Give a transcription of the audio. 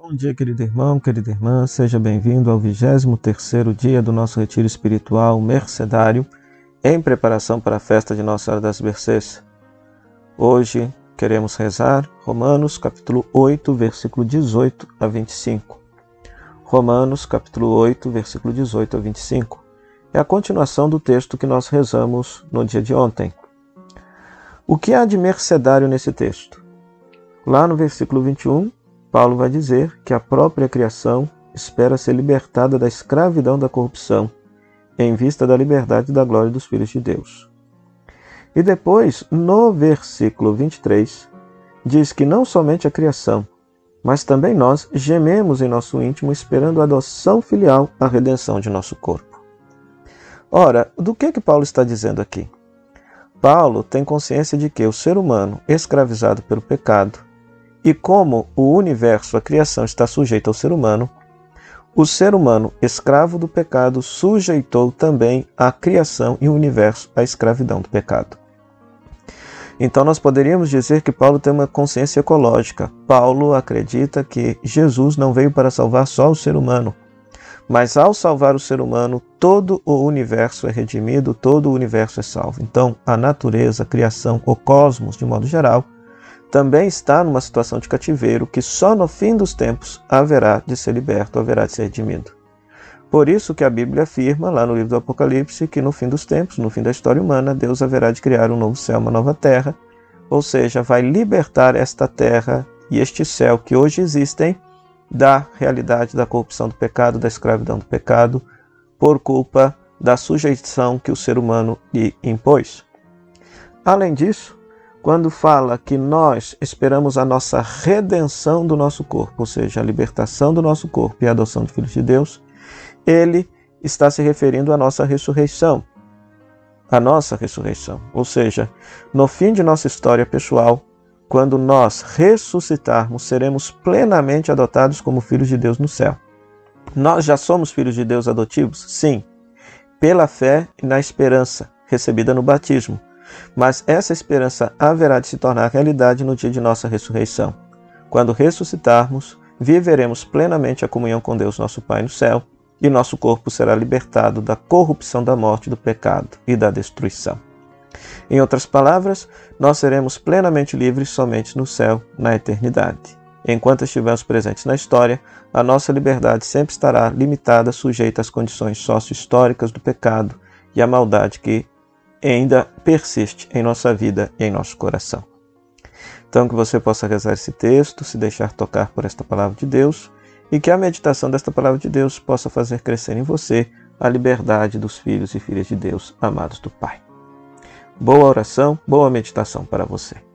Bom dia, querido irmão, querida irmã, seja bem-vindo ao 23º dia do nosso retiro espiritual mercedário, em preparação para a festa de Nossa Senhora das Mercês. Hoje queremos rezar Romanos capítulo 8, versículo 18 a 25. Romanos capítulo 8, versículo 18 a 25. É a continuação do texto que nós rezamos no dia de ontem. O que há de mercedário nesse texto? Lá no versículo 21, Paulo vai dizer que a própria criação espera ser libertada da escravidão da corrupção, em vista da liberdade e da glória dos filhos de Deus. E depois, no versículo 23, diz que não somente a criação, mas também nós gememos em nosso íntimo esperando a adoção filial, a redenção de nosso corpo. Ora, do que que Paulo está dizendo aqui? Paulo tem consciência de que o ser humano, escravizado pelo pecado, e como o universo, a criação, está sujeita ao ser humano, o ser humano, escravo do pecado, sujeitou também a criação e o universo à escravidão do pecado. Então, nós poderíamos dizer que Paulo tem uma consciência ecológica. Paulo acredita que Jesus não veio para salvar só o ser humano, mas ao salvar o ser humano, todo o universo é redimido, todo o universo é salvo. Então, a natureza, a criação, o cosmos, de modo geral, também está numa situação de cativeiro que só no fim dos tempos haverá de ser liberto, haverá de ser redimido. Por isso que a Bíblia afirma lá no livro do Apocalipse que no fim dos tempos, no fim da história humana, Deus haverá de criar um novo céu, uma nova terra, ou seja, vai libertar esta terra e este céu que hoje existem da realidade da corrupção do pecado, da escravidão do pecado, por culpa da sujeição que o ser humano lhe impôs. Além disso, quando fala que nós esperamos a nossa redenção do nosso corpo, ou seja, a libertação do nosso corpo e a adoção de filhos de Deus, ele está se referindo à nossa ressurreição. A nossa ressurreição. Ou seja, no fim de nossa história pessoal, quando nós ressuscitarmos, seremos plenamente adotados como filhos de Deus no céu. Nós já somos filhos de Deus adotivos? Sim, pela fé e na esperança recebida no batismo. Mas essa esperança haverá de se tornar realidade no dia de nossa ressurreição. Quando ressuscitarmos, viveremos plenamente a comunhão com Deus, nosso Pai no céu, e nosso corpo será libertado da corrupção da morte, do pecado e da destruição. Em outras palavras, nós seremos plenamente livres somente no céu, na eternidade. Enquanto estivermos presentes na história, a nossa liberdade sempre estará limitada, sujeita às condições sócio-históricas do pecado e à maldade que ainda persiste em nossa vida e em nosso coração. Então, que você possa rezar esse texto, se deixar tocar por esta palavra de Deus e que a meditação desta palavra de Deus possa fazer crescer em você a liberdade dos filhos e filhas de Deus, amados do Pai. Boa oração, boa meditação para você.